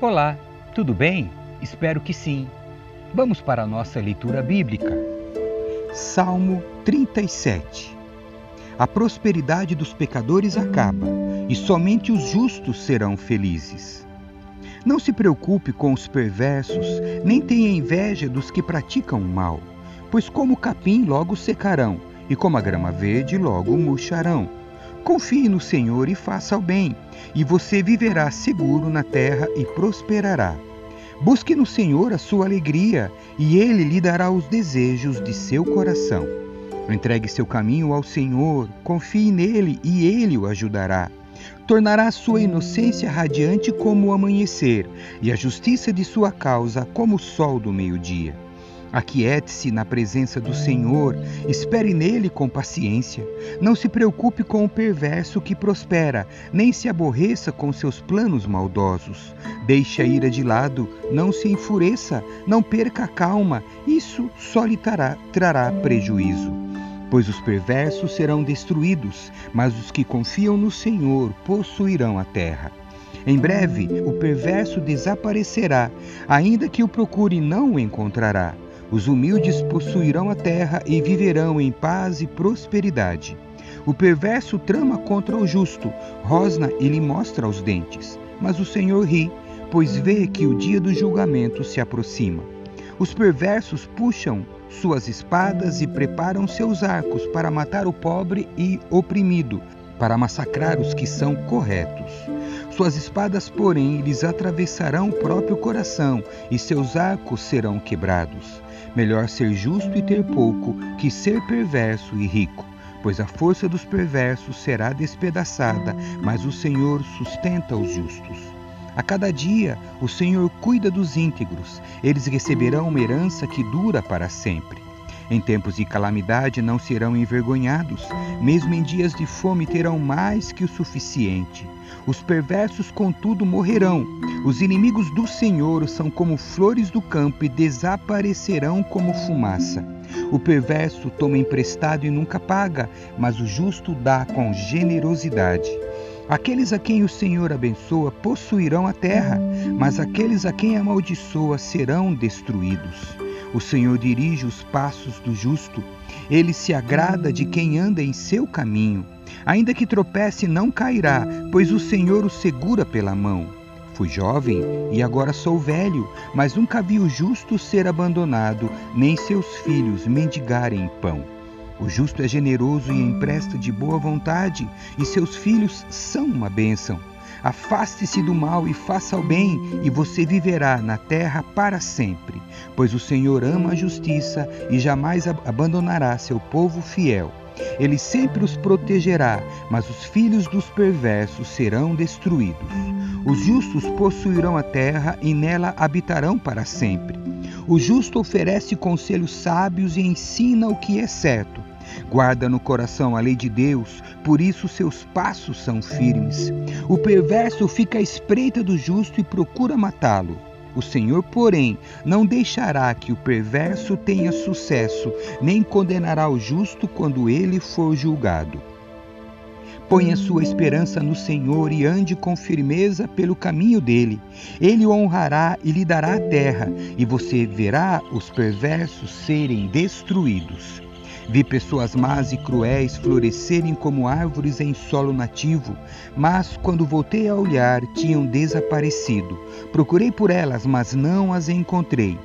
Olá, tudo bem? Espero que sim. Vamos para a nossa leitura bíblica. Salmo 37 A prosperidade dos pecadores acaba e somente os justos serão felizes. Não se preocupe com os perversos, nem tenha inveja dos que praticam o mal, pois como o capim logo secarão, e como a grama verde logo murcharão. Confie no Senhor e faça o bem, e você viverá seguro na terra e prosperará. Busque no Senhor a sua alegria, e ele lhe dará os desejos de seu coração. Entregue seu caminho ao Senhor, confie nele e ele o ajudará. Tornará a sua inocência radiante como o amanhecer, e a justiça de sua causa como o sol do meio-dia. Aquiete-se na presença do Senhor, espere nele com paciência. Não se preocupe com o perverso que prospera, nem se aborreça com seus planos maldosos. Deixe a ira de lado, não se enfureça, não perca a calma, isso só lhe trará, trará prejuízo. Pois os perversos serão destruídos, mas os que confiam no Senhor possuirão a terra. Em breve, o perverso desaparecerá, ainda que o procure, não o encontrará. Os humildes possuirão a terra e viverão em paz e prosperidade. O perverso trama contra o justo, rosna e lhe mostra os dentes. Mas o Senhor ri, pois vê que o dia do julgamento se aproxima. Os perversos puxam suas espadas e preparam seus arcos para matar o pobre e oprimido, para massacrar os que são corretos. Suas espadas, porém, lhes atravessarão o próprio coração, e seus arcos serão quebrados. Melhor ser justo e ter pouco que ser perverso e rico, pois a força dos perversos será despedaçada, mas o Senhor sustenta os justos. A cada dia o Senhor cuida dos íntegros, eles receberão uma herança que dura para sempre. Em tempos de calamidade não serão envergonhados, mesmo em dias de fome terão mais que o suficiente. Os perversos, contudo, morrerão. Os inimigos do Senhor são como flores do campo e desaparecerão como fumaça. O perverso toma emprestado e nunca paga, mas o justo dá com generosidade. Aqueles a quem o Senhor abençoa possuirão a terra, mas aqueles a quem amaldiçoa serão destruídos. O Senhor dirige os passos do justo, ele se agrada de quem anda em seu caminho. Ainda que tropece, não cairá, pois o Senhor o segura pela mão. Fui jovem e agora sou velho, mas nunca vi o justo ser abandonado, nem seus filhos mendigarem pão. O justo é generoso e empresta de boa vontade, e seus filhos são uma bênção. Afaste-se do mal e faça o bem, e você viverá na terra para sempre. Pois o Senhor ama a justiça e jamais abandonará seu povo fiel. Ele sempre os protegerá, mas os filhos dos perversos serão destruídos. Os justos possuirão a terra e nela habitarão para sempre. O justo oferece conselhos sábios e ensina o que é certo. Guarda no coração a lei de Deus, por isso seus passos são firmes. O perverso fica à espreita do justo e procura matá-lo. O Senhor, porém, não deixará que o perverso tenha sucesso, nem condenará o justo quando ele for julgado. Ponha sua esperança no Senhor e ande com firmeza pelo caminho dele. Ele o honrará e lhe dará a terra, e você verá os perversos serem destruídos. Vi pessoas más e cruéis florescerem como árvores em solo nativo, mas quando voltei a olhar, tinham desaparecido. Procurei por elas, mas não as encontrei.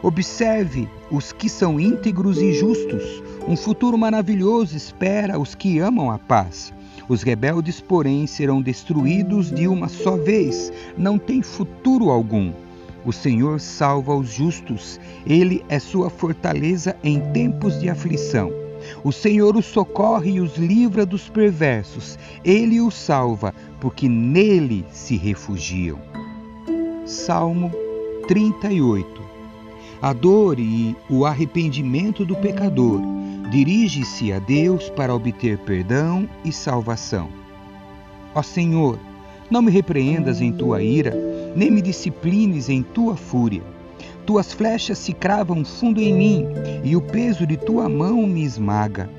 Observe os que são íntegros e justos. Um futuro maravilhoso espera os que amam a paz. Os rebeldes, porém, serão destruídos de uma só vez, não tem futuro algum. O Senhor salva os justos, ele é sua fortaleza em tempos de aflição. O Senhor os socorre e os livra dos perversos, ele os salva, porque nele se refugiam. Salmo 38 A dor e o arrependimento do pecador dirige-se a Deus para obter perdão e salvação. Ó Senhor, não me repreendas em tua ira nem me disciplines em tua fúria. Tuas flechas se cravam fundo em mim, e o peso de tua mão me esmaga.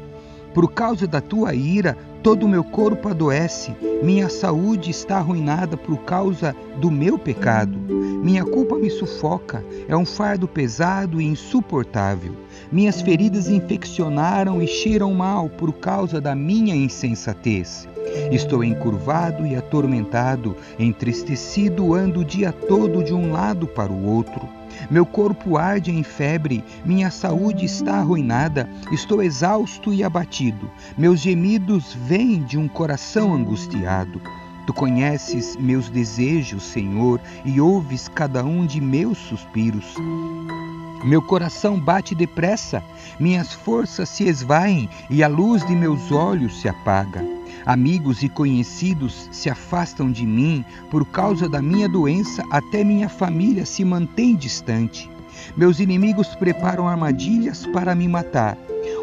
Por causa da tua ira, todo o meu corpo adoece, minha saúde está arruinada por causa do meu pecado. Minha culpa me sufoca, é um fardo pesado e insuportável. Minhas feridas infeccionaram e cheiram mal por causa da minha insensatez. Estou encurvado e atormentado, entristecido, ando o dia todo de um lado para o outro. Meu corpo arde em febre, minha saúde está arruinada, estou exausto e abatido. Meus gemidos vêm de um coração angustiado. Tu conheces meus desejos, Senhor, e ouves cada um de meus suspiros. Meu coração bate depressa, minhas forças se esvaem e a luz de meus olhos se apaga. Amigos e conhecidos se afastam de mim por causa da minha doença, até minha família se mantém distante. Meus inimigos preparam armadilhas para me matar.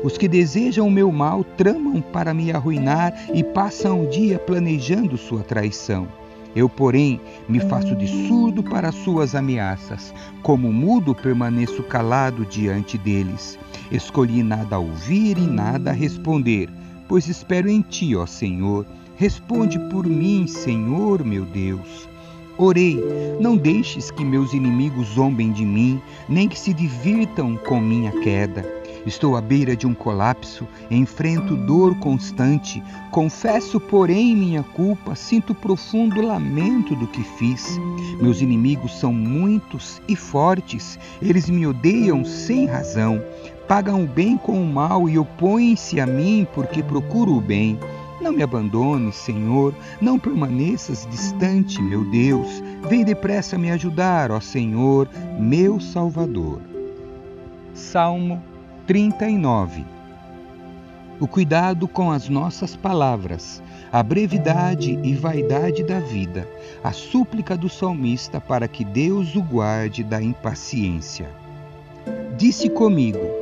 Os que desejam o meu mal tramam para me arruinar e passam o dia planejando sua traição. Eu, porém, me faço de surdo para suas ameaças. Como mudo, permaneço calado diante deles. Escolhi nada ouvir e nada responder pois espero em ti, ó Senhor. Responde por mim, Senhor meu Deus. Orei, não deixes que meus inimigos zombem de mim, nem que se divirtam com minha queda. Estou à beira de um colapso, enfrento dor constante. Confesso, porém, minha culpa, sinto profundo lamento do que fiz. Meus inimigos são muitos e fortes, eles me odeiam sem razão. Pagam o bem com o mal e opõem-se a mim porque procuro o bem. Não me abandones, Senhor, não permaneças distante, meu Deus. Vem depressa me ajudar, ó Senhor, meu Salvador. Salmo 39 O cuidado com as nossas palavras, a brevidade e vaidade da vida, a súplica do salmista para que Deus o guarde da impaciência. Disse comigo: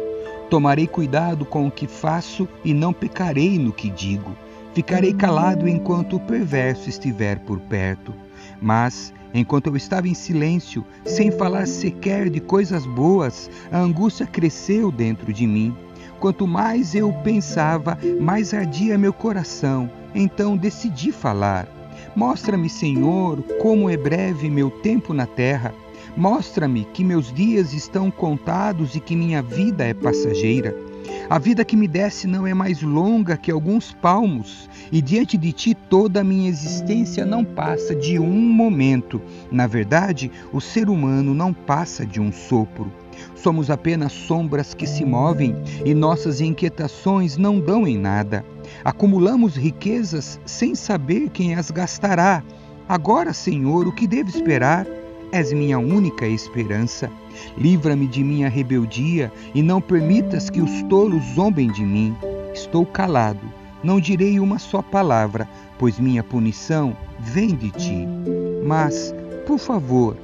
Tomarei cuidado com o que faço e não pecarei no que digo. Ficarei calado enquanto o perverso estiver por perto. Mas, enquanto eu estava em silêncio, sem falar sequer de coisas boas, a angústia cresceu dentro de mim. Quanto mais eu pensava, mais ardia meu coração. Então decidi falar. Mostra-me, Senhor, como é breve meu tempo na terra. Mostra-me que meus dias estão contados e que minha vida é passageira. A vida que me desce não é mais longa que alguns palmos, e diante de ti toda a minha existência não passa de um momento. Na verdade, o ser humano não passa de um sopro. Somos apenas sombras que se movem e nossas inquietações não dão em nada. Acumulamos riquezas sem saber quem as gastará. Agora, Senhor, o que devo esperar? És minha única esperança. Livra-me de minha rebeldia e não permitas que os tolos zombem de mim. Estou calado, não direi uma só palavra, pois minha punição vem de ti. Mas, por favor,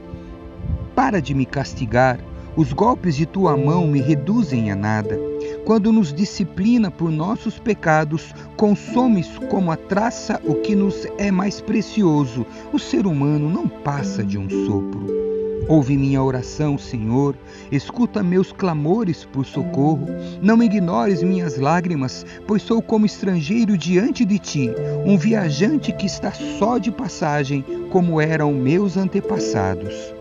para de me castigar. Os golpes de tua mão me reduzem a nada. Quando nos disciplina por nossos pecados, consomes como a traça o que nos é mais precioso. O ser humano não passa de um sopro. Ouve minha oração, Senhor, escuta meus clamores por socorro. Não ignores minhas lágrimas, pois sou como estrangeiro diante de ti, um viajante que está só de passagem, como eram meus antepassados.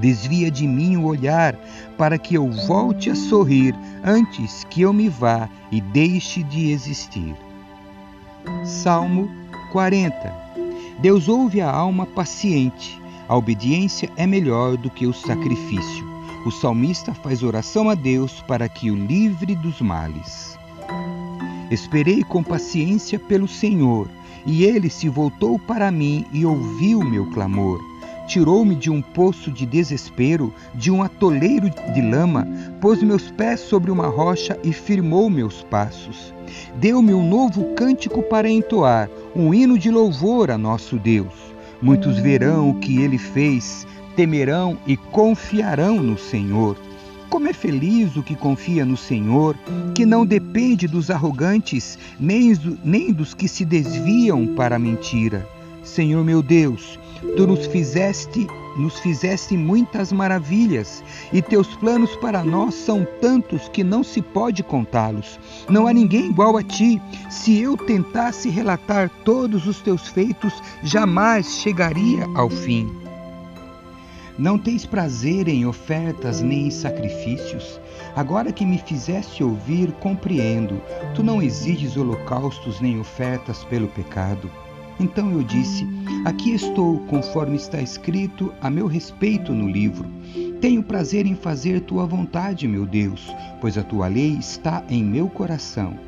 Desvia de mim o olhar, para que eu volte a sorrir antes que eu me vá e deixe de existir. Salmo 40 Deus ouve a alma paciente. A obediência é melhor do que o sacrifício. O salmista faz oração a Deus para que o livre dos males. Esperei com paciência pelo Senhor, e ele se voltou para mim e ouviu meu clamor tirou-me de um poço de desespero, de um atoleiro de lama, pôs meus pés sobre uma rocha e firmou meus passos. Deu-me um novo cântico para entoar, um hino de louvor a nosso Deus. Muitos verão o que ele fez, temerão e confiarão no Senhor. Como é feliz o que confia no Senhor, que não depende dos arrogantes, nem, nem dos que se desviam para a mentira. Senhor meu Deus, Tu nos fizeste nos fizeste muitas maravilhas, e teus planos para nós são tantos que não se pode contá-los. Não há ninguém igual a ti. Se eu tentasse relatar todos os teus feitos, jamais chegaria ao fim. Não tens prazer em ofertas nem em sacrifícios. Agora que me fizeste ouvir, compreendo. Tu não exiges holocaustos nem ofertas pelo pecado. Então eu disse: Aqui estou, conforme está escrito a meu respeito no livro. Tenho prazer em fazer tua vontade, meu Deus, pois a tua lei está em meu coração.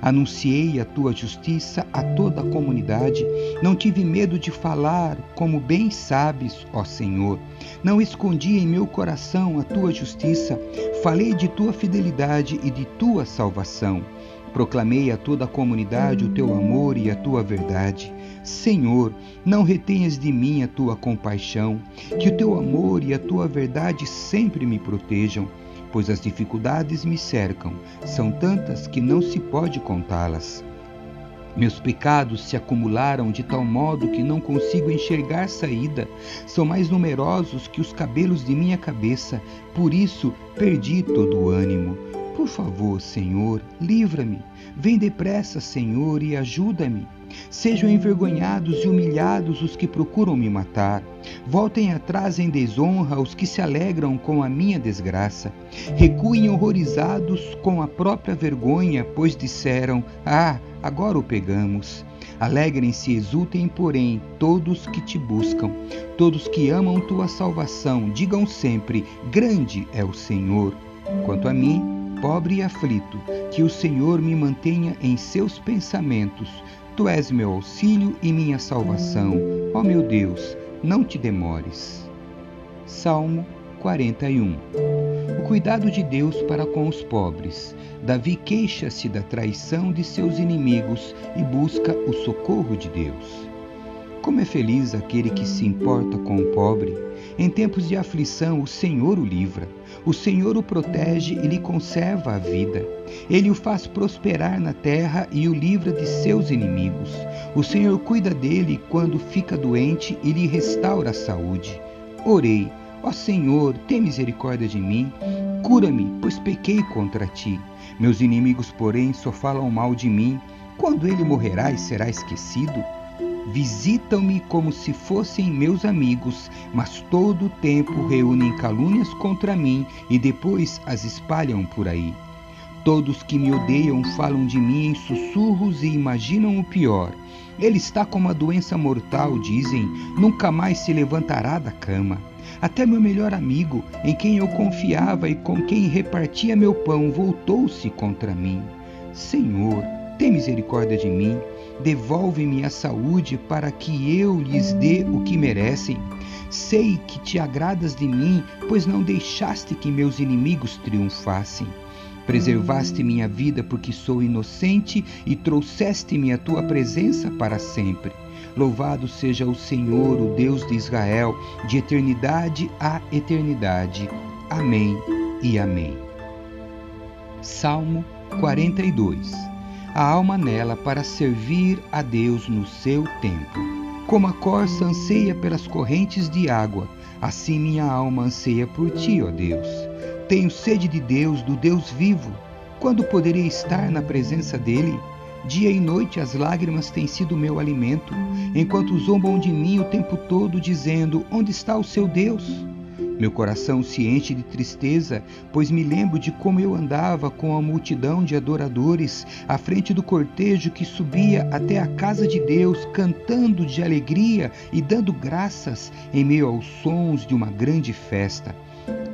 Anunciei a tua justiça a toda a comunidade. Não tive medo de falar, como bem sabes, ó Senhor. Não escondi em meu coração a tua justiça. Falei de tua fidelidade e de tua salvação. Proclamei a toda a comunidade o teu amor e a tua verdade. Senhor, não retenhas de mim a tua compaixão, que o teu amor e a tua verdade sempre me protejam, pois as dificuldades me cercam, são tantas que não se pode contá-las. Meus pecados se acumularam de tal modo que não consigo enxergar saída. São mais numerosos que os cabelos de minha cabeça, por isso perdi todo o ânimo. Por favor, Senhor, livra-me. Vem depressa, Senhor, e ajuda-me. Sejam envergonhados e humilhados os que procuram me matar. Voltem atrás em desonra os que se alegram com a minha desgraça. Recuem horrorizados com a própria vergonha, pois disseram: Ah, agora o pegamos. Alegrem-se e exultem, porém, todos que te buscam, todos que amam tua salvação, digam sempre: Grande é o Senhor. Quanto a mim, pobre e aflito, que o Senhor me mantenha em seus pensamentos. Tu és meu auxílio e minha salvação. Ó meu Deus, não te demores. Salmo 41 O cuidado de Deus para com os pobres. Davi queixa-se da traição de seus inimigos e busca o socorro de Deus. Como é feliz aquele que se importa com o pobre. Em tempos de aflição, o Senhor o livra. O Senhor o protege e lhe conserva a vida. Ele o faz prosperar na terra e o livra de seus inimigos. O Senhor cuida dele quando fica doente e lhe restaura a saúde. Orei, ó Senhor, tem misericórdia de mim. Cura-me, pois pequei contra ti. Meus inimigos, porém, só falam mal de mim. Quando ele morrerá e será esquecido? Visitam-me como se fossem meus amigos, mas todo o tempo reúnem calúnias contra mim e depois as espalham por aí. Todos que me odeiam falam de mim em sussurros e imaginam o pior. Ele está com uma doença mortal, dizem, nunca mais se levantará da cama. Até meu melhor amigo, em quem eu confiava e com quem repartia meu pão, voltou-se contra mim. Senhor, tem misericórdia de mim Devolve-me a saúde para que eu lhes dê o que merecem. Sei que te agradas de mim, pois não deixaste que meus inimigos triunfassem. Preservaste minha vida porque sou inocente e trouxeste-me a tua presença para sempre. Louvado seja o Senhor, o Deus de Israel, de eternidade a eternidade. Amém e amém. Salmo 42 a alma nela para servir a Deus no seu tempo. Como a corça anseia pelas correntes de água, assim minha alma anseia por ti, ó Deus. Tenho sede de Deus, do Deus vivo. Quando poderei estar na presença dele? Dia e noite as lágrimas têm sido meu alimento, enquanto zombam de mim o tempo todo, dizendo: Onde está o seu Deus? Meu coração se enche de tristeza, pois me lembro de como eu andava com a multidão de adoradores à frente do cortejo que subia até a casa de Deus, cantando de alegria e dando graças em meio aos sons de uma grande festa.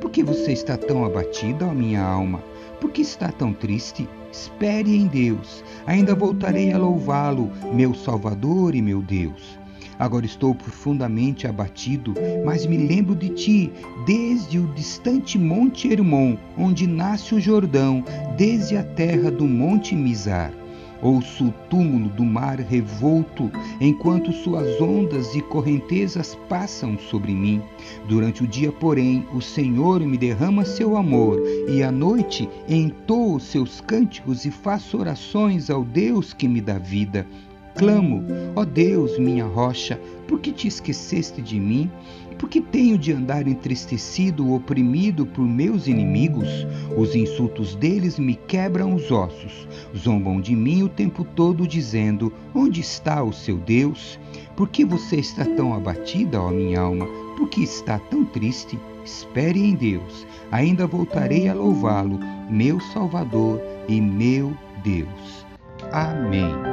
Por que você está tão abatida, ó minha alma? Por que está tão triste? Espere em Deus. Ainda voltarei a louvá-lo, meu Salvador e meu Deus. Agora estou profundamente abatido, mas me lembro de ti, desde o distante Monte Hermon, onde nasce o Jordão, desde a terra do Monte Mizar. Ouço o túmulo do mar revolto, enquanto suas ondas e correntezas passam sobre mim. Durante o dia, porém, o Senhor me derrama seu amor, e à noite entoo seus cânticos e faço orações ao Deus que me dá vida. Clamo, ó Deus, minha rocha, por que te esqueceste de mim? Por que tenho de andar entristecido, oprimido por meus inimigos? Os insultos deles me quebram os ossos. Zombam de mim o tempo todo, dizendo: Onde está o seu Deus? Por que você está tão abatida, ó minha alma? Por que está tão triste? Espere em Deus. Ainda voltarei a louvá-lo, meu Salvador e meu Deus. Amém.